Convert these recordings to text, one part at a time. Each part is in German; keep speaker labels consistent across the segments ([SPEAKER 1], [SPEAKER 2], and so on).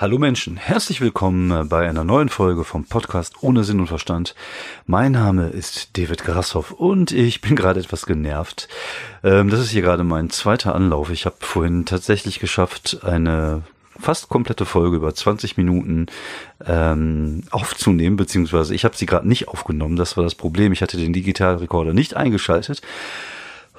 [SPEAKER 1] Hallo Menschen, herzlich willkommen bei einer neuen Folge vom Podcast ohne Sinn und Verstand. Mein Name ist David Grashoff und ich bin gerade etwas genervt. Ähm, das ist hier gerade mein zweiter Anlauf. Ich habe vorhin tatsächlich geschafft, eine fast komplette Folge über 20 Minuten ähm, aufzunehmen, beziehungsweise ich habe sie gerade nicht aufgenommen. Das war das Problem. Ich hatte den Digitalrekorder nicht eingeschaltet.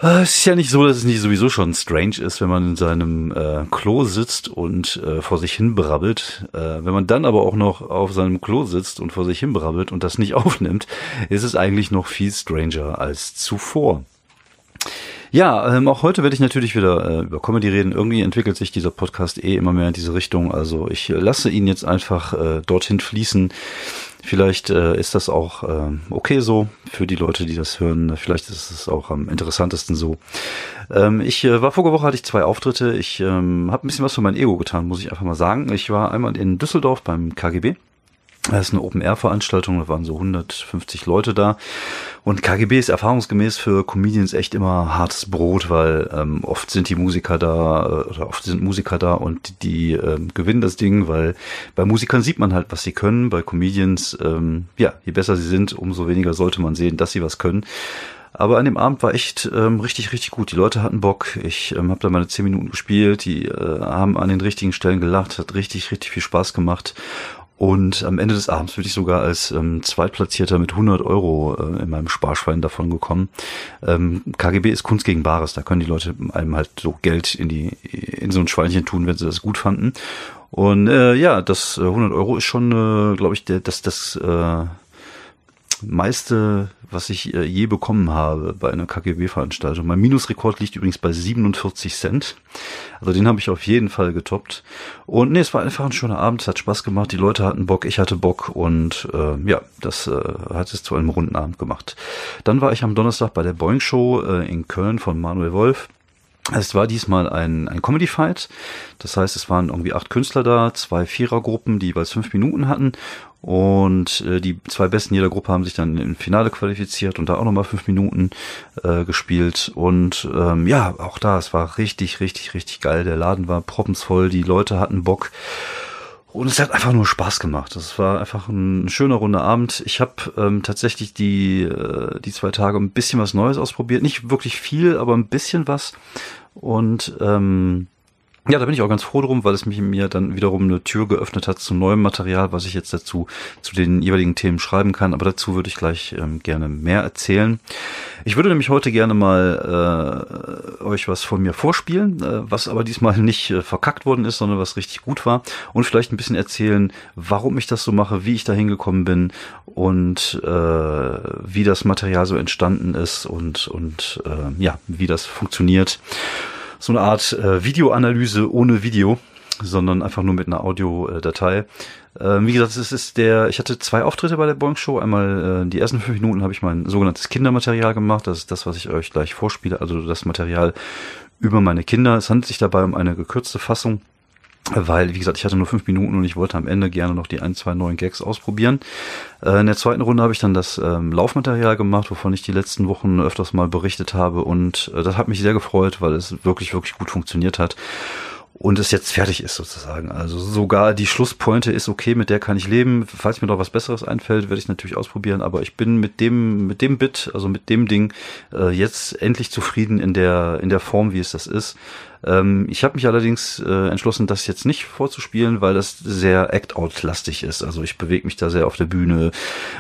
[SPEAKER 1] Äh, es ist ja nicht so, dass es nicht sowieso schon strange ist, wenn man in seinem äh, Klo sitzt und äh, vor sich hin brabbelt. Äh, wenn man dann aber auch noch auf seinem Klo sitzt und vor sich hin brabbelt und das nicht aufnimmt, ist es eigentlich noch viel stranger als zuvor. Ja, ähm, auch heute werde ich natürlich wieder äh, über Comedy reden. Irgendwie entwickelt sich dieser Podcast eh immer mehr in diese Richtung. Also ich lasse ihn jetzt einfach äh, dorthin fließen. Vielleicht äh, ist das auch äh, okay so für die Leute, die das hören. Vielleicht ist es auch am interessantesten so. Ähm, ich äh, war vorige Woche hatte ich zwei Auftritte. Ich ähm, habe ein bisschen was für mein Ego getan, muss ich einfach mal sagen. Ich war einmal in Düsseldorf beim KGB das ist eine Open-Air-Veranstaltung, da waren so 150 Leute da. Und KGB ist erfahrungsgemäß für Comedians echt immer hartes Brot, weil ähm, oft sind die Musiker da, äh, oder oft sind Musiker da und die ähm, gewinnen das Ding, weil bei Musikern sieht man halt, was sie können. Bei Comedians, ähm, ja, je besser sie sind, umso weniger sollte man sehen, dass sie was können. Aber an dem Abend war echt ähm, richtig, richtig gut. Die Leute hatten Bock. Ich ähm, habe da meine zehn Minuten gespielt. Die äh, haben an den richtigen Stellen gelacht. Hat richtig, richtig viel Spaß gemacht. Und am Ende des Abends bin ich sogar als ähm, Zweitplatzierter mit 100 Euro äh, in meinem Sparschwein davon gekommen. Ähm, KGB ist Kunst gegen Bares. Da können die Leute einem halt so Geld in die in so ein Schweinchen tun, wenn sie das gut fanden. Und äh, ja, das äh, 100 Euro ist schon, äh, glaube ich, der, das das äh, meiste, was ich äh, je bekommen habe bei einer KGB-Veranstaltung. Mein Minusrekord liegt übrigens bei 47 Cent. Also den habe ich auf jeden Fall getoppt. Und nee, es war einfach ein schöner Abend, es hat Spaß gemacht, die Leute hatten Bock, ich hatte Bock und äh, ja, das äh, hat es zu einem runden Abend gemacht. Dann war ich am Donnerstag bei der Boeing Show äh, in Köln von Manuel Wolf. Es war diesmal ein, ein Comedy-Fight. Das heißt, es waren irgendwie acht Künstler da, zwei Vierergruppen, die jeweils fünf Minuten hatten. Und äh, die zwei Besten jeder Gruppe haben sich dann im Finale qualifiziert und da auch nochmal fünf Minuten äh, gespielt. Und ähm, ja, auch da, es war richtig, richtig, richtig geil. Der Laden war proppensvoll, die Leute hatten Bock. Und es hat einfach nur Spaß gemacht. Es war einfach ein schöner runder Abend. Ich habe ähm, tatsächlich die, äh, die zwei Tage ein bisschen was Neues ausprobiert. Nicht wirklich viel, aber ein bisschen was. Und ähm, ja, da bin ich auch ganz froh drum, weil es mich mir dann wiederum eine Tür geöffnet hat zu neuem Material, was ich jetzt dazu zu den jeweiligen Themen schreiben kann. Aber dazu würde ich gleich ähm, gerne mehr erzählen. Ich würde nämlich heute gerne mal äh, euch was von mir vorspielen, äh, was aber diesmal nicht äh, verkackt worden ist, sondern was richtig gut war und vielleicht ein bisschen erzählen, warum ich das so mache, wie ich da hingekommen bin und äh, wie das Material so entstanden ist und und äh, ja, wie das funktioniert so eine Art äh, Videoanalyse ohne Video, sondern einfach nur mit einer Audiodatei. Ähm, wie gesagt, es ist der, ich hatte zwei Auftritte bei der Boeing Show. Einmal äh, die ersten fünf Minuten habe ich mein sogenanntes Kindermaterial gemacht. Das ist das, was ich euch gleich vorspiele. Also das Material über meine Kinder. Es handelt sich dabei um eine gekürzte Fassung weil, wie gesagt, ich hatte nur fünf Minuten und ich wollte am Ende gerne noch die ein, zwei neuen Gags ausprobieren. Äh, in der zweiten Runde habe ich dann das ähm, Laufmaterial gemacht, wovon ich die letzten Wochen öfters mal berichtet habe und äh, das hat mich sehr gefreut, weil es wirklich, wirklich gut funktioniert hat und es jetzt fertig ist sozusagen. Also sogar die Schlusspointe ist okay, mit der kann ich leben. Falls mir noch was Besseres einfällt, werde ich natürlich ausprobieren. Aber ich bin mit dem mit dem Bit, also mit dem Ding äh, jetzt endlich zufrieden in der in der Form, wie es das ist. Ähm, ich habe mich allerdings äh, entschlossen, das jetzt nicht vorzuspielen, weil das sehr Act-Out-lastig ist. Also ich bewege mich da sehr auf der Bühne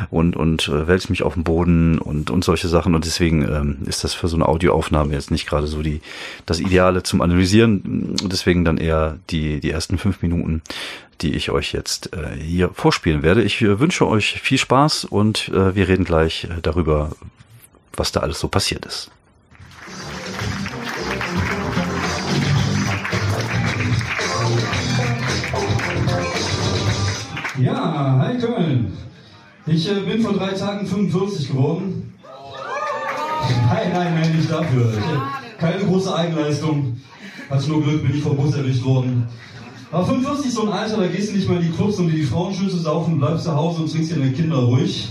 [SPEAKER 1] und, und äh, wälze mich auf dem Boden und, und solche Sachen. Und deswegen ähm, ist das für so eine Audioaufnahme jetzt nicht gerade so die, das Ideale zum Analysieren. Deswegen dann eher die, die ersten fünf Minuten die ich euch jetzt äh, hier vorspielen werde. Ich äh, wünsche euch viel Spaß und äh, wir reden gleich äh, darüber, was da alles so passiert ist.
[SPEAKER 2] Ja, hi Köln. Ich äh, bin vor drei Tagen 45 geworden. Nein, nein, nein, nicht dafür. Ich, keine große Eigenleistung. Hatte nur Glück, bin ich vom Bus erwischt worden. Aber 45 ist so ein Alter, da gehst du nicht mal in die Clubs, um dir die Frauen schön zu saufen, bleibst zu Hause und trinkst dir deine Kinder ruhig.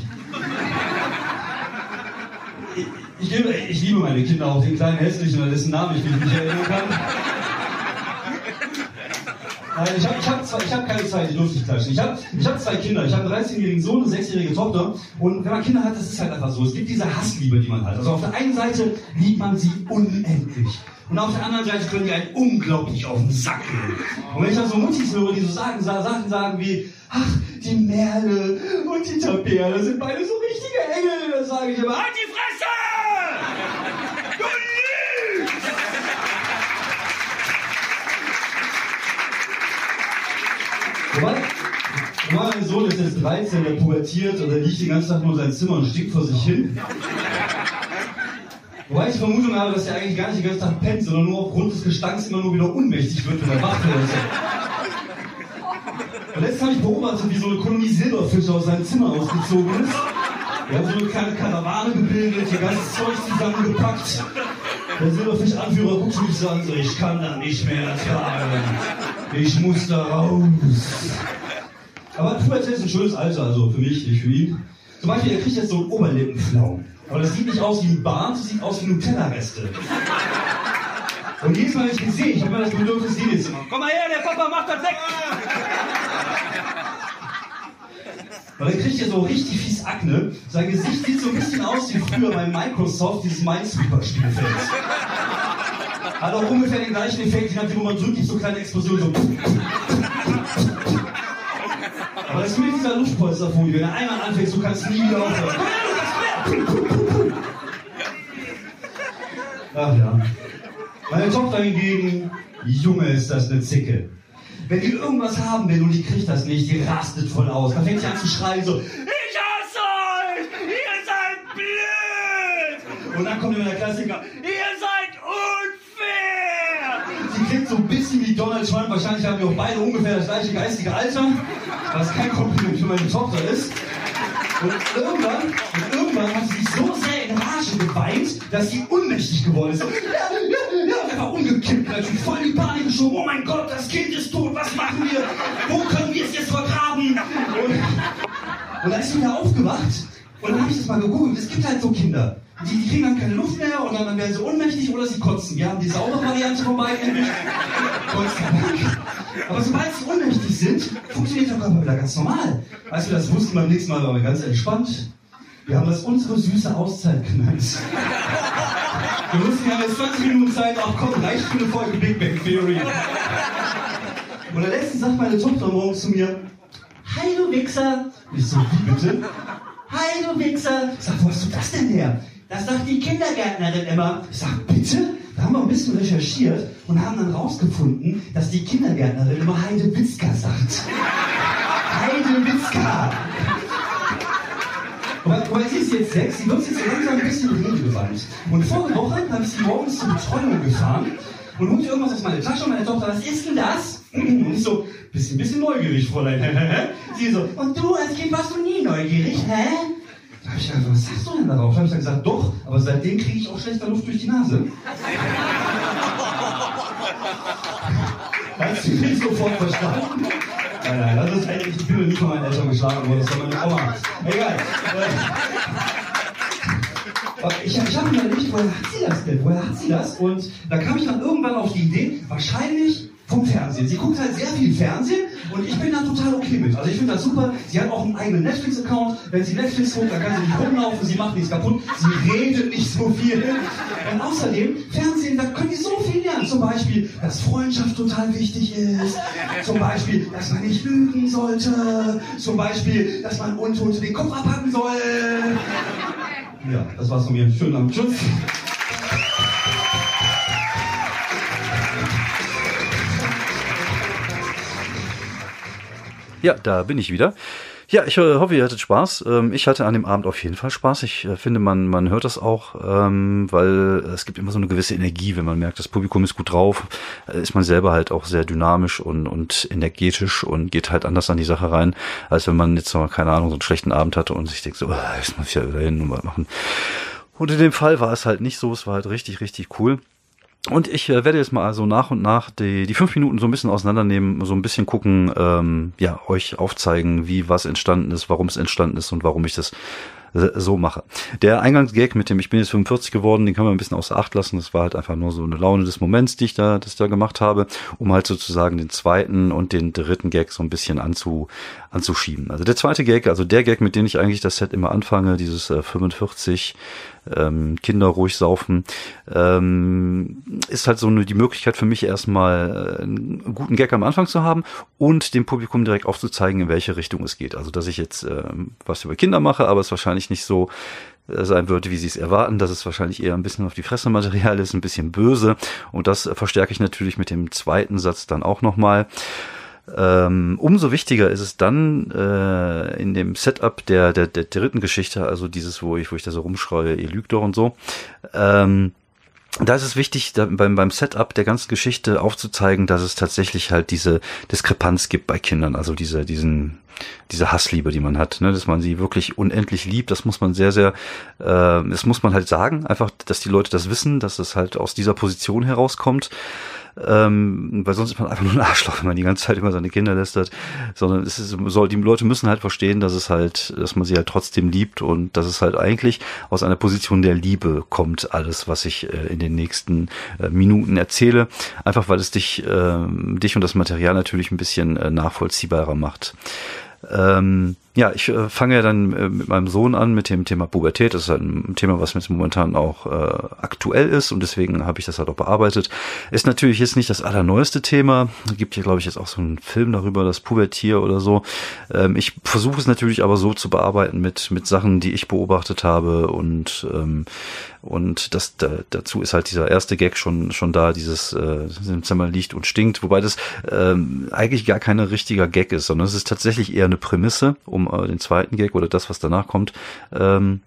[SPEAKER 2] Ich, ich, liebe, ich liebe meine Kinder, auch den kleinen hässlichen, dessen Namen ich mich nicht erinnern kann. Nein, ich habe ich hab ich hab keine Zeit, ich lustig klatschen. Ich habe ich hab zwei Kinder. Ich habe einen 13-jährigen Sohn und eine 6-jährige Tochter. Und wenn man Kinder hat, das ist halt einfach so. Es gibt diese Hassliebe, die man hat. Also auf der einen Seite liebt man sie unendlich. Und auf der anderen Seite können die einen unglaublich auf den Sack gehen. Und wenn ich dann so Muttis höre, die so sagen, Sachen sagen wie, ach, die Merle und die Tabea, das sind beide so richtige Engel, dann sage ich immer, halt die Fresse! Du lügst! Wobei, jetzt 13, der pubertiert und er liegt den ganzen Tag nur in seinem Zimmer und stickt vor sich hin. Wobei ich Vermutung habe, dass er eigentlich gar nicht den ganzen Tag pennt, sondern nur aufgrund des Gestanks immer nur wieder ohnmächtig wird, wenn er wach wird. Und letztens habe ich beobachtet, wie so eine Kolonie Silberfische aus seinem Zimmer ausgezogen ist. Wir haben so eine kleine Karawane gebildet, ihr ganzes Zeug zusammengepackt. Der Silberfisch-Anführer guckt mich so an, so, ich kann da nicht mehr ertragen. Ich muss da raus. Aber Pubertät ist ein schönes Alter, also für mich, nicht für ihn. Zum Beispiel, er kriegt jetzt so einen Oberlippenflaum. Aber das sieht nicht aus wie ein Bart, das sieht aus wie Nutella-Reste. Und jedes Mal, wenn ich ihn sehe, ich habe immer das Bedürfnis, ihn jetzt zu machen. Komm mal her, der Papa macht das weg! Weil er kriegt ja so richtig fies Akne. Sein Gesicht sieht so ein bisschen aus wie früher bei Microsoft, dieses Minesweeper-Spielfeld. Hat auch ungefähr den gleichen Effekt, je wo man drückt, so kleine Explosionen. So. Aber das ist mit dieser Luftpolsterfolie. Wenn er einmal anfängt, du kannst nie wieder aufhören. Ach ja. Meine Tochter hingegen, Junge, ist das eine Zicke. Wenn die irgendwas haben will und die kriegt das nicht, die rastet voll aus. Da fängt sie an zu schreien so, ich hasse euch! Ihr seid blöd! Und dann kommt immer der Klassiker, ihr! Sie klingt so ein bisschen wie Donald Trump. Wahrscheinlich haben wir auch beide ungefähr das gleiche geistige Alter, was kein Kompliment für meine Tochter ist. Und irgendwann, und irgendwann hat sie sich so sehr in Rage geweint, dass sie ohnmächtig geworden ist. Ja, ja, ja, einfach umgekippt, natürlich voll in die Panik geschoben. Oh mein Gott, das Kind ist tot, was machen wir? Wo können wir es jetzt vergraben? Und, und dann ist sie wieder aufgewacht und dann habe ich das mal gegoogelt. Es gibt halt so Kinder. Die, die kriegen dann keine Luft mehr und dann, dann werden sie ohnmächtig oder sie kotzen. Wir haben die saubere Variante von beiden. Aber sobald sie ohnmächtig sind, funktioniert der Körper wieder ganz normal. Als wir das wussten, beim nächsten Mal waren wir ganz entspannt. Wir haben das unsere süße Auszeit genannt. Wir wussten, wir haben jetzt 20 Minuten Zeit, ach komm, reicht für eine Folge Big Bang Theory. Und der letzte sagt meine Tochter morgens zu mir, du Wichser. Ich so, wie bitte? Hi du Wichser. Ich sag, wo hast du das denn her? Das sagt die Kindergärtnerin immer. Ich sag, bitte? Da haben wir ein bisschen recherchiert und haben dann rausgefunden, dass die Kindergärtnerin immer Heide Witzka sagt. Heide Witzka. Aber, sie ist jetzt sechs, sie wird jetzt langsam ein bisschen redegewandt. Und vorige Woche habe ich sie morgens zur Betreuung gefahren und holte irgendwas aus meiner Tasche und meine Tochter, was ist denn das? Und ich so, bisschen, bisschen neugierig, Fräulein. sie so, und du als Kind warst du nie neugierig, hä? Da habe ich gedacht, was sagst du denn darauf? Da habe ich dann gesagt, doch, aber seitdem kriege ich auch schlechter Luft durch die Nase. Hast du nicht sofort verstanden? Nein, nein, das ist eigentlich, ich bin nicht von meinen Eltern geschlagen worden, das war meine Oma. Egal. Ich, ich habe mir überlegt, woher hat sie das denn? Woher hat sie das? Und da kam ich dann irgendwann auf die Idee, wahrscheinlich vom Fernsehen. Sie guckt halt sehr viel Fernsehen und ich bin da total okay mit. Also ich finde das super. Sie hat auch einen eigenen Netflix-Account. Wenn sie Netflix guckt, dann kann sie nicht rumlaufen, sie macht nichts kaputt, sie redet nicht so viel. Und außerdem, Fernsehen, da können die so viel lernen. Zum Beispiel, dass Freundschaft total wichtig ist. Zum Beispiel, dass man nicht lügen sollte. Zum Beispiel, dass man Untote den Kopf abhacken soll. Ja, das war's von mir. Schönen Abend. Tschüss.
[SPEAKER 1] Ja, da bin ich wieder. Ja, ich äh, hoffe, ihr hattet Spaß. Ähm, ich hatte an dem Abend auf jeden Fall Spaß. Ich äh, finde, man, man hört das auch, ähm, weil es gibt immer so eine gewisse Energie, wenn man merkt, das Publikum ist gut drauf, äh, ist man selber halt auch sehr dynamisch und, und energetisch und geht halt anders an die Sache rein, als wenn man jetzt noch, keine Ahnung, so einen schlechten Abend hatte und sich denkt so, jetzt muss ich ja wieder hin und mal machen. Und in dem Fall war es halt nicht so, es war halt richtig, richtig cool. Und ich äh, werde jetzt mal also nach und nach die, die fünf Minuten so ein bisschen auseinandernehmen, so ein bisschen gucken, ähm, ja, euch aufzeigen, wie was entstanden ist, warum es entstanden ist und warum ich das so mache. Der Eingangsgag mit dem Ich bin jetzt 45 geworden, den kann man ein bisschen außer Acht lassen. Das war halt einfach nur so eine Laune des Moments, die ich da, das da gemacht habe, um halt sozusagen den zweiten und den dritten Gag so ein bisschen anzu, anzuschieben. Also der zweite Gag, also der Gag, mit dem ich eigentlich das Set immer anfange, dieses äh, 45 ähm, Kinder ruhig saufen, ähm, ist halt so eine, die Möglichkeit für mich erstmal äh, einen guten Gag am Anfang zu haben und dem Publikum direkt aufzuzeigen, in welche Richtung es geht. Also dass ich jetzt ähm, was über Kinder mache, aber es wahrscheinlich nicht so äh, sein würde, wie sie es erwarten, dass es wahrscheinlich eher ein bisschen auf die Fresse Material ist, ein bisschen böse. Und das verstärke ich natürlich mit dem zweiten Satz dann auch nochmal. Ähm, umso wichtiger ist es dann äh, in dem Setup der, der, der dritten Geschichte, also dieses, wo ich, wo ich da so rumschreie, ihr lügt doch und so. Ähm, da ist es wichtig, beim, beim Setup der ganzen Geschichte aufzuzeigen, dass es tatsächlich halt diese Diskrepanz gibt bei Kindern, also diese, diesen, diese Hassliebe, die man hat, ne, dass man sie wirklich unendlich liebt, das muss man sehr, sehr, äh, das muss man halt sagen, einfach, dass die Leute das wissen, dass es halt aus dieser Position herauskommt ähm, weil sonst ist man einfach nur ein Arschloch, wenn man die ganze Zeit immer seine Kinder lästert, sondern es ist, soll, die Leute müssen halt verstehen, dass es halt, dass man sie halt trotzdem liebt und dass es halt eigentlich aus einer Position der Liebe kommt, alles, was ich äh, in den nächsten äh, Minuten erzähle, einfach weil es dich, äh, dich und das Material natürlich ein bisschen äh, nachvollziehbarer macht. Ähm, ja, ich äh, fange ja dann äh, mit meinem Sohn an mit dem Thema Pubertät. Das ist halt ein Thema, was jetzt momentan auch äh, aktuell ist und deswegen habe ich das halt auch bearbeitet. Ist natürlich jetzt nicht das allerneueste Thema. Gibt hier, glaube ich, jetzt auch so einen Film darüber, das Pubertier oder so. Ähm, ich versuche es natürlich aber so zu bearbeiten mit, mit Sachen, die ich beobachtet habe und, ähm, und das, da, dazu ist halt dieser erste Gag schon, schon da, dieses äh, im Zimmer liegt und stinkt, wobei das ähm, eigentlich gar kein richtiger Gag ist, sondern es ist tatsächlich eher eine Prämisse, um um äh, den zweiten Gag oder das, was danach kommt, ähm,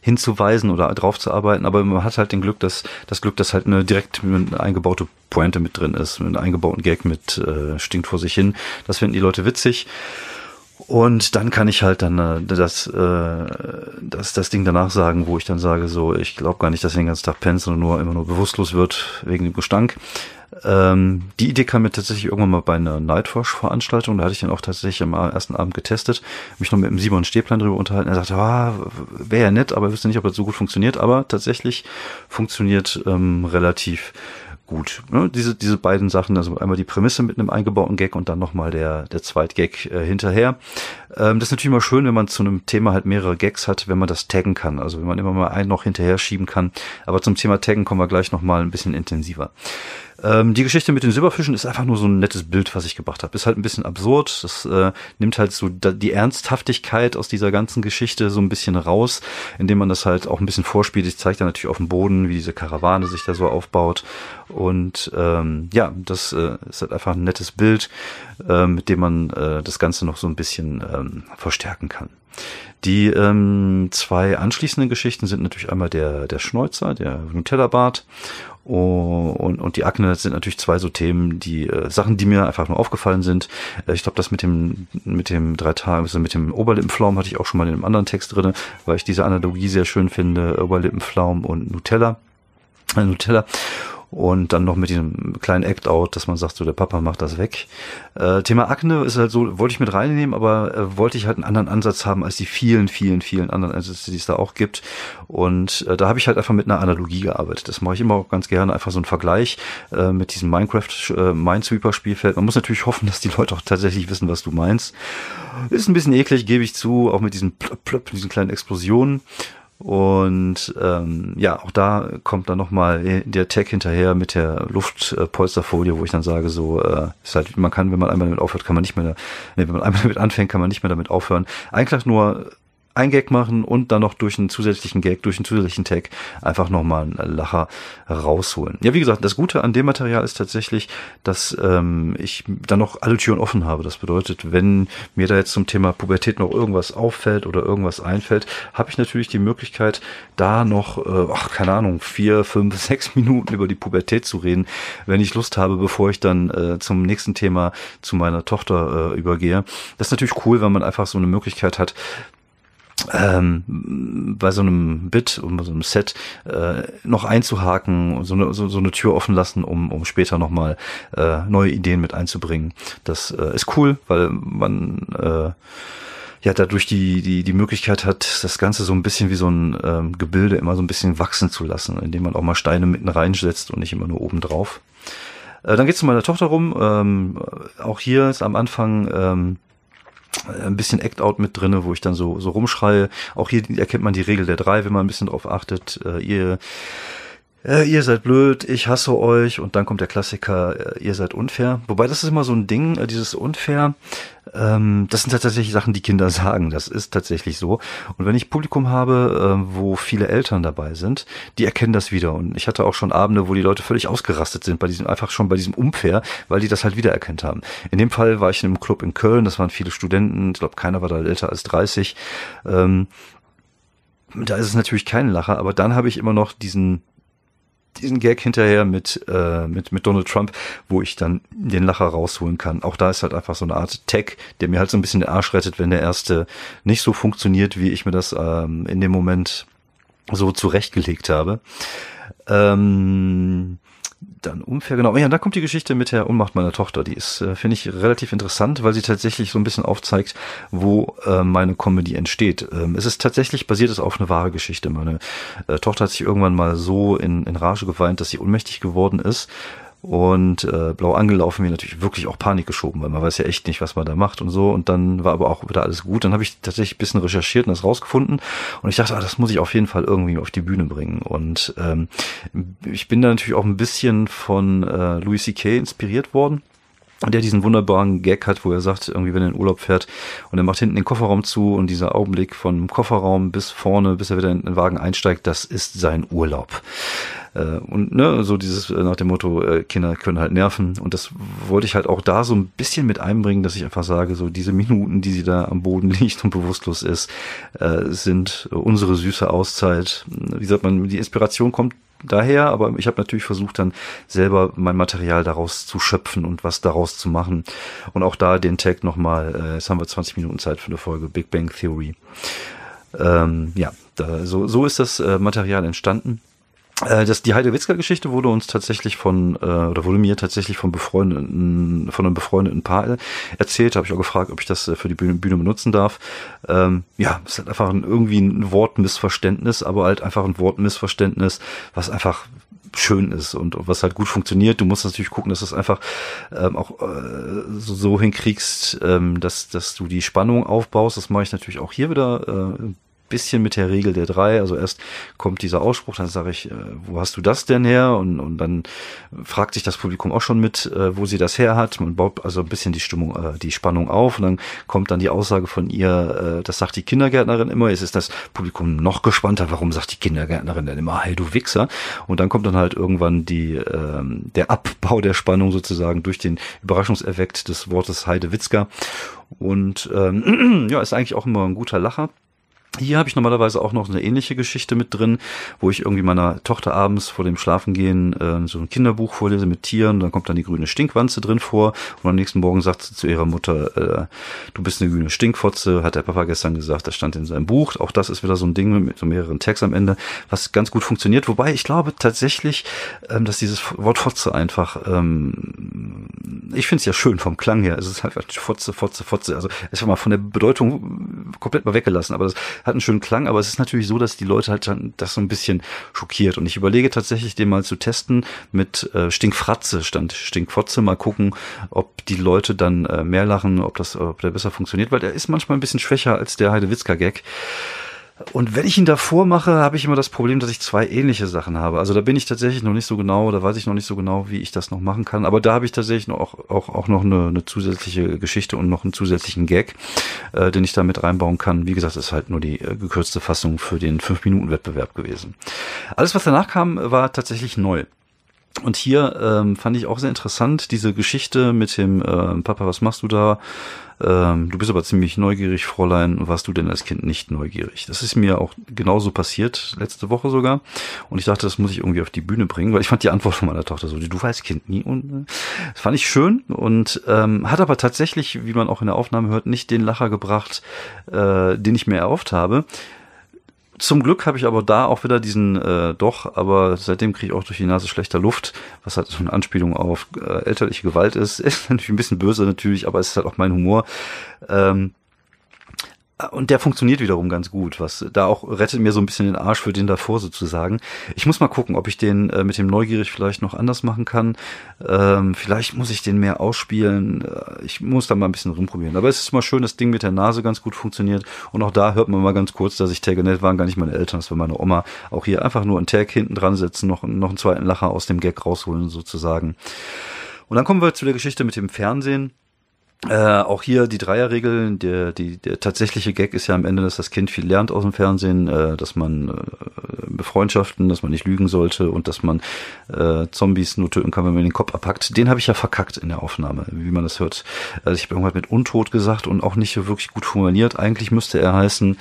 [SPEAKER 1] hinzuweisen oder drauf zu arbeiten, aber man hat halt den Glück, dass das Glück, dass halt eine direkt eingebaute Pointe mit drin ist, mit einem eingebauten Gag mit äh, stinkt vor sich hin. Das finden die Leute witzig. Und dann kann ich halt dann äh, das, äh, das, das Ding danach sagen, wo ich dann sage, so, ich glaube gar nicht, dass er den ganzen Tag pennt, sondern nur immer nur bewusstlos wird wegen dem Gestank. Ähm, die Idee kam mir tatsächlich irgendwann mal bei einer Nightwash-Veranstaltung. Da hatte ich den auch tatsächlich am ersten Abend getestet, mich noch mit dem Simon Stehplan drüber unterhalten. Er sagte, ah, wäre ja nett, aber ich wüsste nicht, ob das so gut funktioniert. Aber tatsächlich funktioniert ähm, relativ gut. Ne? Diese, diese beiden Sachen, also einmal die Prämisse mit einem eingebauten Gag und dann nochmal der, der Zweitgag äh, hinterher. Ähm, das ist natürlich mal schön, wenn man zu einem Thema halt mehrere Gags hat, wenn man das taggen kann. Also wenn man immer mal einen noch hinterher schieben kann. Aber zum Thema Taggen kommen wir gleich nochmal ein bisschen intensiver. Ähm, die Geschichte mit den Silberfischen ist einfach nur so ein nettes Bild, was ich gebracht habe. Ist halt ein bisschen absurd. Das äh, nimmt halt so die Ernsthaftigkeit aus dieser ganzen Geschichte so ein bisschen raus, indem man das halt auch ein bisschen vorspielt. Ich zeige da natürlich auf dem Boden, wie diese Karawane sich da so aufbaut. Und ähm, ja, das äh, ist halt einfach ein nettes Bild, äh, mit dem man äh, das Ganze noch so ein bisschen ähm, verstärken kann. Die ähm, zwei anschließenden Geschichten sind natürlich einmal der, der Schnäuzer, der Nutella-Bart und, und die Akne sind natürlich zwei so Themen, die äh, Sachen, die mir einfach nur aufgefallen sind. Äh, ich glaube, das mit dem mit dem drei Tage, also mit dem Oberlippenflaum hatte ich auch schon mal in einem anderen Text drinne, weil ich diese Analogie sehr schön finde, Oberlippenflaum und Nutella. Äh, Nutella. Und dann noch mit diesem kleinen Act-Out, dass man sagt, so der Papa macht das weg. Äh, Thema Akne ist halt so, wollte ich mit reinnehmen, aber äh, wollte ich halt einen anderen Ansatz haben als die vielen, vielen, vielen anderen Ansätze, die es da auch gibt. Und äh, da habe ich halt einfach mit einer Analogie gearbeitet. Das mache ich immer auch ganz gerne, einfach so ein Vergleich äh, mit diesem Minecraft äh, Minesweeper Spielfeld. Man muss natürlich hoffen, dass die Leute auch tatsächlich wissen, was du meinst. Ist ein bisschen eklig, gebe ich zu, auch mit diesen plöpp, plöpp, diesen kleinen Explosionen. Und ähm, ja, auch da kommt dann nochmal der Tag hinterher mit der Luftpolsterfolie, wo ich dann sage, so, äh, ist halt, man kann, wenn man einmal damit aufhört, kann man nicht mehr, nee, wenn man einmal damit anfängt, kann man nicht mehr damit aufhören. Eigentlich nur ein Gag machen und dann noch durch einen zusätzlichen Gag, durch einen zusätzlichen Tag einfach nochmal einen Lacher rausholen. Ja, wie gesagt, das Gute an dem Material ist tatsächlich, dass ähm, ich dann noch alle Türen offen habe. Das bedeutet, wenn mir da jetzt zum Thema Pubertät noch irgendwas auffällt oder irgendwas einfällt, habe ich natürlich die Möglichkeit, da noch, äh, ach, keine Ahnung, vier, fünf, sechs Minuten über die Pubertät zu reden, wenn ich Lust habe, bevor ich dann äh, zum nächsten Thema zu meiner Tochter äh, übergehe. Das ist natürlich cool, wenn man einfach so eine Möglichkeit hat, ähm, bei so einem Bit und bei so einem Set äh, noch einzuhaken so eine, so, so eine Tür offen lassen, um, um später nochmal äh, neue Ideen mit einzubringen. Das äh, ist cool, weil man äh, ja dadurch die, die, die Möglichkeit hat, das Ganze so ein bisschen wie so ein ähm, Gebilde immer so ein bisschen wachsen zu lassen, indem man auch mal Steine mitten reinsetzt und nicht immer nur oben drauf. Äh, dann geht's zu meiner Tochter rum. Ähm, auch hier ist am Anfang ähm, ein bisschen Act-Out mit drinne, wo ich dann so, so rumschreie. Auch hier erkennt man die Regel der drei, wenn man ein bisschen drauf achtet. Äh, ihr äh, ihr seid blöd, ich hasse euch und dann kommt der Klassiker, äh, ihr seid unfair. Wobei das ist immer so ein Ding, äh, dieses unfair, ähm, das sind tatsächlich Sachen, die Kinder sagen, das ist tatsächlich so. Und wenn ich Publikum habe, äh, wo viele Eltern dabei sind, die erkennen das wieder. Und ich hatte auch schon Abende, wo die Leute völlig ausgerastet sind, bei diesem, einfach schon bei diesem Unfair, weil die das halt wiedererkennt haben. In dem Fall war ich in einem Club in Köln, das waren viele Studenten, ich glaube, keiner war da älter als 30. Ähm, da ist es natürlich kein Lacher, aber dann habe ich immer noch diesen diesen Gag hinterher mit, äh, mit, mit Donald Trump, wo ich dann den Lacher rausholen kann. Auch da ist halt einfach so eine Art Tag, der mir halt so ein bisschen den Arsch rettet, wenn der erste nicht so funktioniert, wie ich mir das ähm, in dem Moment so zurechtgelegt habe. Ähm, dann unfair, genau. Ja, da kommt die Geschichte mit der Unmacht meiner Tochter. Die ist, äh, finde ich, relativ interessant, weil sie tatsächlich so ein bisschen aufzeigt, wo äh, meine Comedy entsteht. Ähm, es ist tatsächlich basiert es auf eine wahre Geschichte. Meine äh, Tochter hat sich irgendwann mal so in, in Rage geweint, dass sie ohnmächtig geworden ist und äh, blau angelaufen, mir natürlich wirklich auch Panik geschoben, weil man weiß ja echt nicht, was man da macht und so. Und dann war aber auch wieder alles gut. Dann habe ich tatsächlich ein bisschen recherchiert und das rausgefunden. Und ich dachte, ah, das muss ich auf jeden Fall irgendwie auf die Bühne bringen. Und ähm, ich bin da natürlich auch ein bisschen von äh, Louis C.K. inspiriert worden der diesen wunderbaren Gag hat, wo er sagt, irgendwie, wenn er in Urlaub fährt und er macht hinten den Kofferraum zu und dieser Augenblick von Kofferraum bis vorne, bis er wieder in den Wagen einsteigt, das ist sein Urlaub. Äh, und ne, so dieses äh, nach dem Motto, äh, Kinder können halt nerven. Und das wollte ich halt auch da so ein bisschen mit einbringen, dass ich einfach sage, so diese Minuten, die sie da am Boden liegt und bewusstlos ist, sind unsere süße Auszeit. Wie sagt man, die Inspiration kommt daher, aber ich habe natürlich versucht dann selber mein Material daraus zu schöpfen und was daraus zu machen. Und auch da den Tag nochmal, äh, jetzt haben wir 20 Minuten Zeit für eine Folge Big Bang Theory. Ähm, ja, da, so, so ist das äh, Material entstanden. Äh, das, die Heidewitzka-Geschichte wurde uns tatsächlich von, äh, oder wurde mir tatsächlich von befreundeten, von einem befreundeten Paar erzählt. Habe ich auch gefragt, ob ich das äh, für die Bühne, Bühne benutzen darf. Ähm, ja, es ist halt einfach ein, irgendwie ein Wortmissverständnis, aber halt einfach ein Wortmissverständnis, was einfach schön ist und was halt gut funktioniert. Du musst natürlich gucken, dass du es einfach ähm, auch äh, so, so hinkriegst, ähm, dass, dass du die Spannung aufbaust. Das mache ich natürlich auch hier wieder äh, bisschen mit der Regel der drei. Also erst kommt dieser Ausspruch, dann sage ich, äh, wo hast du das denn her? Und, und dann fragt sich das Publikum auch schon mit, äh, wo sie das her hat. Man baut also ein bisschen die Stimmung, äh, die Spannung auf und dann kommt dann die Aussage von ihr, äh, das sagt die Kindergärtnerin immer. Jetzt ist das Publikum noch gespannter. Warum sagt die Kindergärtnerin denn immer, hey du Wichser? Und dann kommt dann halt irgendwann die, ähm, der Abbau der Spannung sozusagen durch den Überraschungseffekt des Wortes Heidewitzka. Und ähm, ja, ist eigentlich auch immer ein guter Lacher. Hier habe ich normalerweise auch noch eine ähnliche Geschichte mit drin, wo ich irgendwie meiner Tochter abends vor dem Schlafengehen äh, so ein Kinderbuch vorlese mit Tieren, dann kommt dann die grüne Stinkwanze drin vor und am nächsten Morgen sagt sie zu ihrer Mutter, äh, du bist eine grüne Stinkfotze, hat der Papa gestern gesagt, das stand in seinem Buch. Auch das ist wieder so ein Ding mit so mehreren Tags am Ende, was ganz gut funktioniert. Wobei ich glaube tatsächlich, ähm, dass dieses Wort Fotze einfach, ähm, ich finde es ja schön vom Klang her, es ist halt Fotze, Fotze, Fotze, also es ist mal von der Bedeutung komplett mal weggelassen, aber das hat einen schönen Klang, aber es ist natürlich so, dass die Leute halt dann das so ein bisschen schockiert. Und ich überlege tatsächlich, den mal zu testen mit äh, Stinkfratze stand Stinkfotze, mal gucken, ob die Leute dann äh, mehr lachen, ob das, ob der besser funktioniert, weil der ist manchmal ein bisschen schwächer als der Heidewitzka-Gag. Und wenn ich ihn davor mache, habe ich immer das Problem, dass ich zwei ähnliche Sachen habe. Also da bin ich tatsächlich noch nicht so genau, da weiß ich noch nicht so genau, wie ich das noch machen kann. Aber da habe ich tatsächlich noch auch, auch, auch noch eine, eine zusätzliche Geschichte und noch einen zusätzlichen Gag, äh, den ich da mit reinbauen kann. Wie gesagt, ist halt nur die äh, gekürzte Fassung für den 5-Minuten-Wettbewerb gewesen. Alles, was danach kam, war tatsächlich neu. Und hier ähm, fand ich auch sehr interessant diese Geschichte mit dem äh, Papa, was machst du da? Ähm, du bist aber ziemlich neugierig, Fräulein. Warst du denn als Kind nicht neugierig? Das ist mir auch genauso passiert, letzte Woche sogar. Und ich dachte, das muss ich irgendwie auf die Bühne bringen, weil ich fand die Antwort von meiner Tochter so, du weißt Kind nie. Und das fand ich schön und ähm, hat aber tatsächlich, wie man auch in der Aufnahme hört, nicht den Lacher gebracht, äh, den ich mir erhofft habe. Zum Glück habe ich aber da auch wieder diesen äh, doch, aber seitdem kriege ich auch durch die Nase schlechter Luft, was halt so eine Anspielung auf äh, elterliche Gewalt ist. Ist natürlich ein bisschen böse natürlich, aber es ist halt auch mein Humor. Ähm, und der funktioniert wiederum ganz gut, was da auch rettet mir so ein bisschen den Arsch für den davor sozusagen. Ich muss mal gucken, ob ich den äh, mit dem Neugierig vielleicht noch anders machen kann. Ähm, vielleicht muss ich den mehr ausspielen. Äh, ich muss da mal ein bisschen rumprobieren. Aber es ist mal schön, das Ding mit der Nase ganz gut funktioniert. Und auch da hört man mal ganz kurz, dass ich Tagge nett waren gar nicht meine Eltern, das war meine Oma. Auch hier einfach nur einen Tag hinten dran setzen, noch, noch einen zweiten Lacher aus dem Gag rausholen sozusagen. Und dann kommen wir zu der Geschichte mit dem Fernsehen. Äh, auch hier die Dreierregel, der, die, der tatsächliche Gag ist ja am Ende, dass das Kind viel lernt aus dem Fernsehen, äh, dass man äh, Befreundschaften, dass man nicht lügen sollte und dass man äh, Zombies nur töten kann, wenn man den Kopf abhackt. Den habe ich ja verkackt in der Aufnahme, wie man das hört. Also ich habe irgendwas mit Untot gesagt und auch nicht wirklich gut formuliert. Eigentlich müsste er heißen,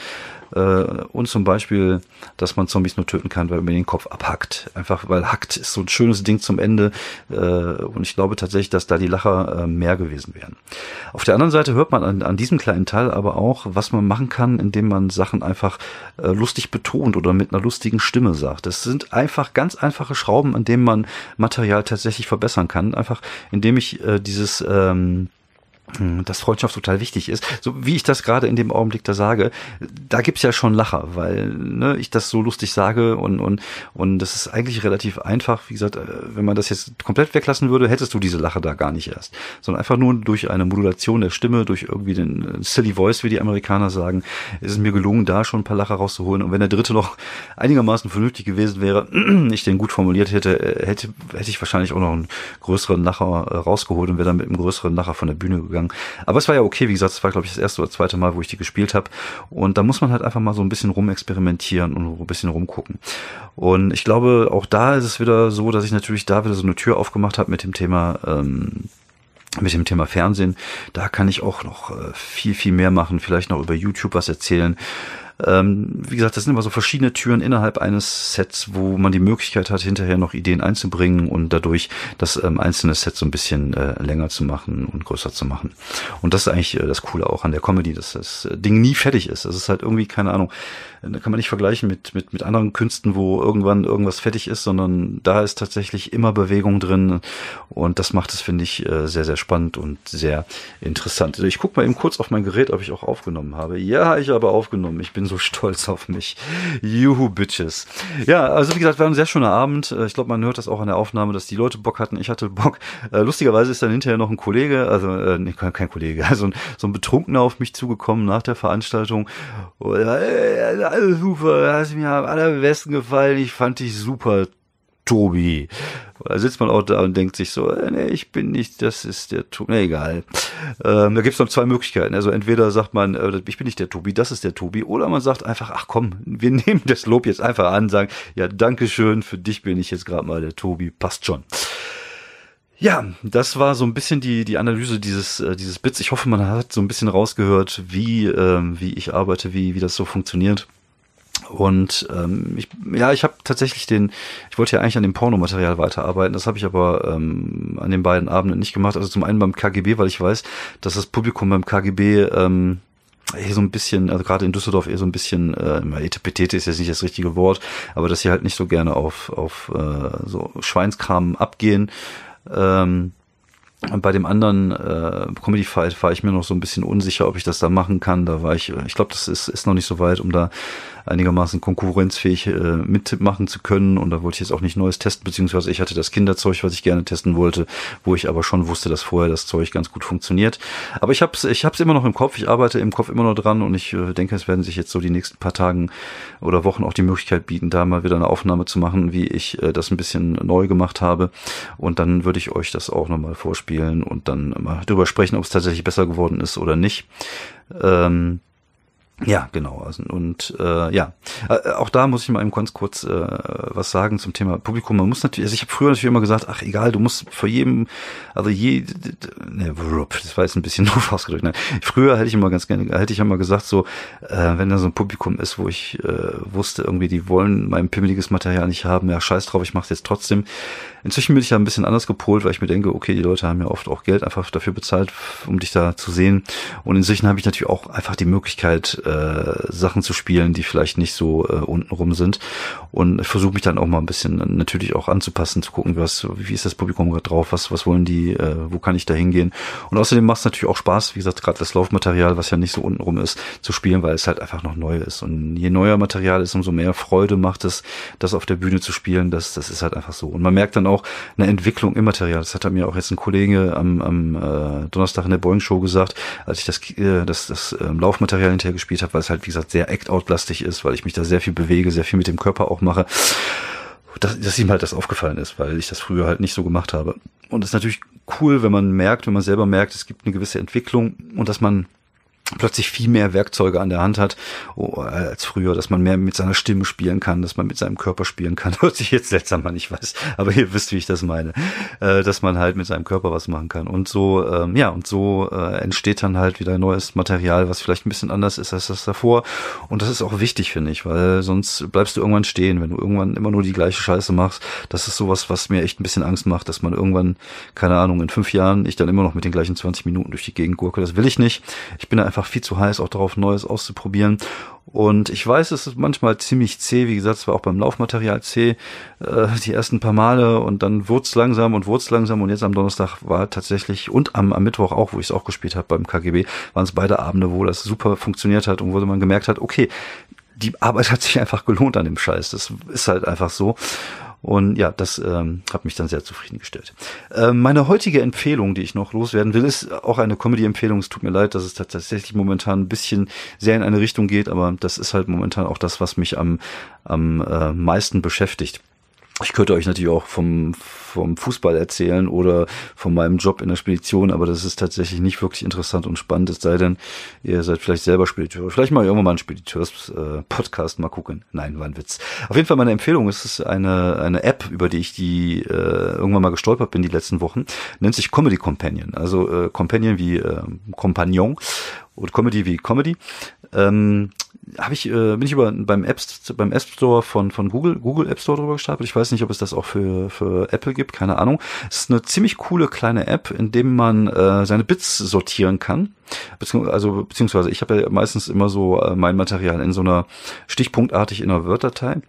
[SPEAKER 1] und zum Beispiel, dass man Zombies nur töten kann, weil man den Kopf abhackt. Einfach, weil hackt ist so ein schönes Ding zum Ende. Äh, und ich glaube tatsächlich, dass da die Lacher äh, mehr gewesen wären. Auf der anderen Seite hört man an, an diesem kleinen Teil aber auch, was man machen kann, indem man Sachen einfach äh, lustig betont oder mit einer lustigen Stimme sagt. Das sind einfach ganz einfache Schrauben, an denen man Material tatsächlich verbessern kann. Einfach, indem ich äh, dieses ähm, hm, dass Freundschaft total wichtig ist. So wie ich das gerade in dem Augenblick da sage, da gibt's ja schon Lacher, weil ne, ich das so lustig sage und, und, und das ist eigentlich relativ einfach. Wie gesagt, äh, wenn man das jetzt komplett weglassen würde, hättest du diese Lache da gar nicht erst. Sondern einfach nur durch eine Modulation der Stimme, durch irgendwie den äh, Silly Voice, wie die Amerikaner sagen, ist es mir gelungen, da schon ein paar Lacher rauszuholen. Und wenn der dritte noch einigermaßen vernünftig gewesen wäre, ich den gut formuliert hätte, äh, hätte, hätte ich wahrscheinlich auch noch einen größeren Lacher rausgeholt und wäre dann mit einem größeren Lacher von der Bühne gegangen gegangen. Aber es war ja okay, wie gesagt, es war, glaube ich, das erste oder zweite Mal, wo ich die gespielt habe. Und da muss man halt einfach mal so ein bisschen rumexperimentieren und ein bisschen rumgucken. Und ich glaube, auch da ist es wieder so, dass ich natürlich da wieder so eine Tür aufgemacht habe mit dem Thema ähm, mit dem Thema Fernsehen. Da kann ich auch noch äh, viel, viel mehr machen, vielleicht noch über YouTube was erzählen. Ähm, wie gesagt, das sind immer so verschiedene Türen innerhalb eines Sets, wo man die Möglichkeit hat, hinterher noch Ideen einzubringen und dadurch das ähm, einzelne Set so ein bisschen äh, länger zu machen und größer zu machen. Und das ist eigentlich äh, das Coole auch an der Comedy, dass das Ding nie fertig ist. Das ist halt irgendwie, keine Ahnung, da kann man nicht vergleichen mit, mit, mit anderen Künsten, wo irgendwann irgendwas fertig ist, sondern da ist tatsächlich immer Bewegung drin und das macht es, finde ich, äh, sehr, sehr spannend und sehr interessant. Ich gucke mal eben kurz auf mein Gerät, ob ich auch aufgenommen habe. Ja, ich habe aufgenommen. Ich bin so stolz auf mich. Juhu, Bitches. Ja, also wie gesagt, war ein sehr schöner Abend. Äh, ich glaube, man hört das auch an der Aufnahme, dass die Leute Bock hatten. Ich hatte Bock. Äh, lustigerweise ist dann hinterher noch ein Kollege, also äh, nee, kein Kollege, also so ein Betrunkener auf mich zugekommen nach der Veranstaltung. Alles super, hast mir am allerbesten gefallen. Ich fand dich super, Tobi. Da sitzt man auch da und denkt sich so, äh, nee, ich bin nicht, das ist der Tobi. Nee, egal. Ähm, da es noch zwei Möglichkeiten. Also entweder sagt man, äh, ich bin nicht der Tobi, das ist der Tobi, oder man sagt einfach, ach komm, wir nehmen das Lob jetzt einfach an, sagen, ja, danke schön, für dich bin ich jetzt gerade mal der Tobi, passt schon. Ja, das war so ein bisschen die, die Analyse dieses, äh, dieses Bits. Ich hoffe, man hat so ein bisschen rausgehört, wie, ähm, wie ich arbeite, wie, wie das so funktioniert. Und ähm, ich, ja, ich habe tatsächlich den, ich wollte ja eigentlich an dem Pornomaterial weiterarbeiten, das habe ich aber ähm, an den beiden Abenden nicht gemacht. Also zum einen beim KGB, weil ich weiß, dass das Publikum beim KGB ähm, eher so ein bisschen, also gerade in Düsseldorf eher so ein bisschen, äh, Etepetete ist jetzt nicht das richtige Wort, aber dass sie halt nicht so gerne auf, auf äh, so Schweinskram abgehen. Ähm, bei dem anderen äh, Comedy Fight war ich mir noch so ein bisschen unsicher, ob ich das da machen kann. Da war ich, ich glaube, das ist, ist noch nicht so weit, um da einigermaßen konkurrenzfähig äh, mitmachen zu können. Und da wollte ich jetzt auch nicht Neues testen, beziehungsweise ich hatte das Kinderzeug, was ich gerne testen wollte, wo ich aber schon wusste, dass vorher das Zeug ganz gut funktioniert. Aber ich habe es ich hab's immer noch im Kopf, ich arbeite im Kopf immer noch dran und ich äh, denke, es werden sich jetzt so die nächsten paar Tagen oder Wochen auch die Möglichkeit bieten, da mal wieder eine Aufnahme zu machen, wie ich äh, das ein bisschen neu gemacht habe. Und dann würde ich euch das auch nochmal vorspielen und dann mal drüber sprechen, ob es tatsächlich besser geworden ist oder nicht. Ähm, ja, genau. Also, und äh, ja, äh, auch da muss ich mal eben ganz kurz äh, was sagen zum Thema Publikum. Man muss natürlich, also ich habe früher natürlich immer gesagt, ach egal, du musst vor jedem, also je, ne, das war jetzt ein bisschen doof ausgedrückt. Ne? Früher hätte ich immer ganz gerne, hätte ich immer gesagt, so, äh, wenn da so ein Publikum ist, wo ich äh, wusste, irgendwie, die wollen mein pimmeliges Material nicht haben, ja, scheiß drauf, ich mach's jetzt trotzdem. Inzwischen bin ich ja ein bisschen anders gepolt, weil ich mir denke, okay, die Leute haben ja oft auch Geld einfach dafür bezahlt, um dich da zu sehen. Und inzwischen habe ich natürlich auch einfach die Möglichkeit, äh, Sachen zu spielen, die vielleicht nicht so äh, untenrum sind. Und ich versuche mich dann auch mal ein bisschen natürlich auch anzupassen, zu gucken, was, wie ist das Publikum gerade drauf, was, was wollen die, äh, wo kann ich da hingehen. Und außerdem macht es natürlich auch Spaß, wie gesagt, gerade das Laufmaterial, was ja nicht so untenrum ist, zu spielen, weil es halt einfach noch neu ist. Und je neuer Material ist, umso mehr Freude macht es, das auf der Bühne zu spielen. Das, das ist halt einfach so. Und man merkt dann auch eine Entwicklung im Material. Das hat mir auch jetzt ein Kollege am, am äh, Donnerstag in der Boeing Show gesagt, als ich das, äh, das, das ähm, Laufmaterial hinterher gespielt habe, weil es halt, wie gesagt, sehr Act-Out-lastig ist, weil ich mich da sehr viel bewege, sehr viel mit dem Körper auch mache. Dass, dass ihm halt das aufgefallen ist, weil ich das früher halt nicht so gemacht habe. Und es ist natürlich cool, wenn man merkt, wenn man selber merkt, es gibt eine gewisse Entwicklung und dass man plötzlich viel mehr Werkzeuge an der Hand hat oh, als früher, dass man mehr mit seiner Stimme spielen kann, dass man mit seinem Körper spielen kann. Hört sich jetzt seltsam an, ich weiß, aber ihr wisst, wie ich das meine, äh, dass man halt mit seinem Körper was machen kann. Und so, ähm, ja, und so äh, entsteht dann halt wieder neues Material, was vielleicht ein bisschen anders ist als das davor. Und das ist auch wichtig, finde ich, weil sonst bleibst du irgendwann stehen, wenn du irgendwann immer nur die gleiche Scheiße machst. Das ist sowas, was mir echt ein bisschen Angst macht, dass man irgendwann, keine Ahnung, in fünf Jahren ich dann immer noch mit den gleichen 20 Minuten durch die Gegend gurke. Das will ich nicht. Ich bin da einfach viel zu heiß, auch darauf Neues auszuprobieren. Und ich weiß, es ist manchmal ziemlich zäh, wie gesagt, es war auch beim Laufmaterial zäh, äh, die ersten paar Male und dann wurz langsam und wurz langsam und jetzt am Donnerstag war tatsächlich und am, am Mittwoch auch, wo ich es auch gespielt habe beim KGB, waren es beide Abende, wo das super funktioniert hat und wo man gemerkt hat, okay, die Arbeit hat sich einfach gelohnt an dem Scheiß. Das ist halt einfach so. Und ja, das ähm, hat mich dann sehr zufriedengestellt. Ähm, meine heutige Empfehlung, die ich noch loswerden will, ist auch eine Comedy-Empfehlung. Es tut mir leid, dass es tatsächlich momentan ein bisschen sehr in eine Richtung geht, aber das ist halt momentan auch das, was mich am, am äh, meisten beschäftigt. Ich könnte euch natürlich auch vom, vom Fußball erzählen oder von meinem Job in der Spedition, aber das ist tatsächlich nicht wirklich interessant und spannend, es sei denn, ihr seid vielleicht selber Spediteur. Vielleicht mal irgendwann mal einen Spediteurs-Podcast mal gucken. Nein, war ein Witz. Auf jeden Fall meine Empfehlung ist es eine, eine App, über die ich die äh, irgendwann mal gestolpert bin die letzten Wochen. Nennt sich Comedy Companion. Also äh, Companion wie äh, Compagnon und Comedy wie Comedy. Ähm, habe ich, äh, bin ich über beim App, beim App Store von, von Google, Google App Store drüber gestapelt. Ich weiß nicht, ob es das auch für, für Apple gibt, keine Ahnung. Es ist eine ziemlich coole kleine App, in dem man äh, seine Bits sortieren kann. Beziehungsweise, also, beziehungsweise ich habe ja meistens immer so äh, mein Material in so einer stichpunktartig in einer Word-Datei.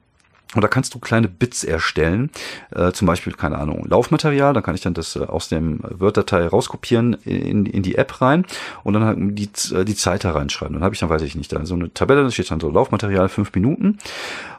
[SPEAKER 1] Und da kannst du kleine Bits erstellen, äh, zum Beispiel, keine Ahnung, Laufmaterial, da kann ich dann das äh, aus dem Word-Datei rauskopieren in, in die App rein und dann halt die, äh, die Zeit da reinschreiben. Dann habe ich dann, weiß ich nicht, da so eine Tabelle, da steht dann so Laufmaterial fünf Minuten.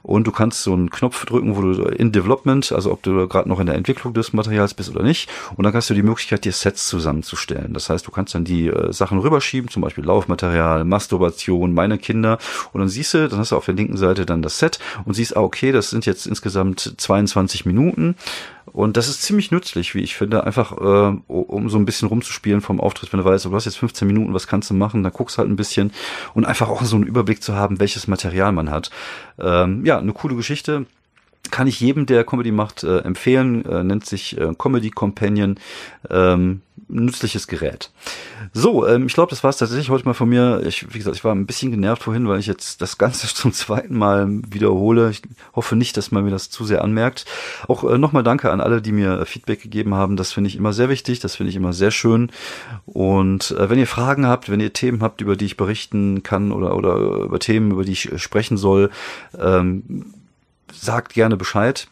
[SPEAKER 1] Und du kannst so einen Knopf drücken, wo du in Development, also ob du gerade noch in der Entwicklung des Materials bist oder nicht. Und dann hast du die Möglichkeit, dir Sets zusammenzustellen. Das heißt, du kannst dann die äh, Sachen rüberschieben, zum Beispiel Laufmaterial, Masturbation, meine Kinder. Und dann siehst du, dann hast du auf der linken Seite dann das Set und siehst, ah, okay, das das sind jetzt insgesamt 22 Minuten. Und das ist ziemlich nützlich, wie ich finde, einfach äh, um so ein bisschen rumzuspielen vom Auftritt, wenn du weißt, du hast jetzt 15 Minuten, was kannst du machen, dann guckst halt ein bisschen und einfach auch so einen Überblick zu haben, welches Material man hat. Ähm, ja, eine coole Geschichte kann ich jedem, der Comedy macht, äh, empfehlen. Äh, nennt sich äh, Comedy Companion. Ähm, nützliches Gerät. So, ähm, ich glaube, das war es tatsächlich heute mal von mir. Ich, wie gesagt, ich war ein bisschen genervt vorhin, weil ich jetzt das Ganze zum zweiten Mal wiederhole. Ich hoffe nicht, dass man mir das zu sehr anmerkt. Auch äh, nochmal danke an alle, die mir äh, Feedback gegeben haben. Das finde ich immer sehr wichtig. Das finde ich immer sehr schön. Und äh, wenn ihr Fragen habt, wenn ihr Themen habt, über die ich berichten kann oder, oder über Themen, über die ich äh, sprechen soll, ähm, sagt gerne Bescheid.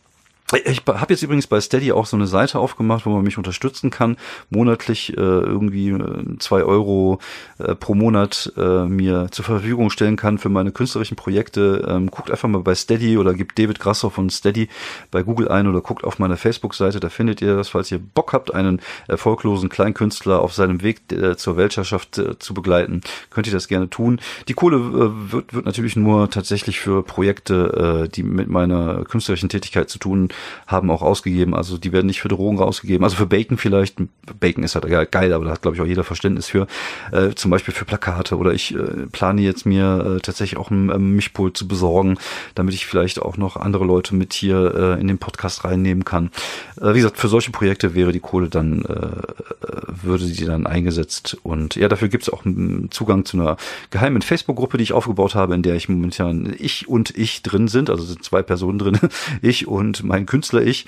[SPEAKER 1] Ich habe jetzt übrigens bei Steady auch so eine Seite aufgemacht, wo man mich unterstützen kann, monatlich äh, irgendwie äh, zwei Euro äh, pro Monat äh, mir zur Verfügung stellen kann für meine künstlerischen Projekte. Ähm, guckt einfach mal bei Steady oder gebt David Grassoff von Steady bei Google ein oder guckt auf meiner Facebook-Seite, da findet ihr das, falls ihr Bock habt, einen erfolglosen Kleinkünstler auf seinem Weg äh, zur Weltherrschaft äh, zu begleiten, könnt ihr das gerne tun. Die Kohle wird, wird natürlich nur tatsächlich für Projekte, die mit meiner künstlerischen Tätigkeit zu tun haben auch ausgegeben. Also die werden nicht für Drogen rausgegeben. Also für Bacon vielleicht. Bacon ist halt geil, aber da hat glaube ich auch jeder Verständnis für. Äh, zum Beispiel für Plakate oder ich äh, plane jetzt mir äh, tatsächlich auch ein ähm, Mischpult zu besorgen, damit ich vielleicht auch noch andere Leute mit hier äh, in den Podcast reinnehmen kann. Äh, wie gesagt, für solche Projekte wäre die Kohle dann, äh, würde die dann eingesetzt. Und ja, dafür gibt es auch einen Zugang zu einer geheimen Facebook-Gruppe, die ich aufgebaut habe, in der ich momentan ich und ich drin sind. Also sind zwei Personen drin. ich und mein Künstler ich,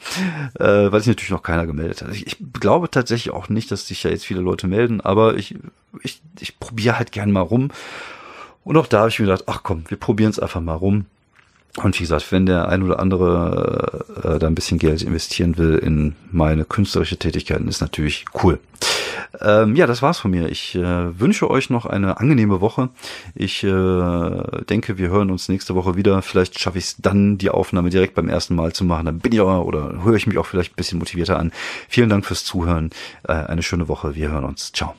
[SPEAKER 1] äh, weil sich natürlich noch keiner gemeldet hat. Ich, ich glaube tatsächlich auch nicht, dass sich ja jetzt viele Leute melden, aber ich, ich, ich probiere halt gern mal rum Und auch da habe ich mir gedacht, ach komm, wir probieren es einfach mal rum. Und wie gesagt, wenn der ein oder andere äh, da ein bisschen Geld investieren will in meine künstlerische Tätigkeiten, ist natürlich cool. Ähm, ja, das war's von mir. Ich äh, wünsche euch noch eine angenehme Woche. Ich äh, denke, wir hören uns nächste Woche wieder. Vielleicht schaffe ich es dann, die Aufnahme direkt beim ersten Mal zu machen. Dann bin ich auch, oder höre ich mich auch vielleicht ein bisschen motivierter an. Vielen Dank fürs Zuhören. Äh, eine schöne Woche. Wir hören uns. Ciao.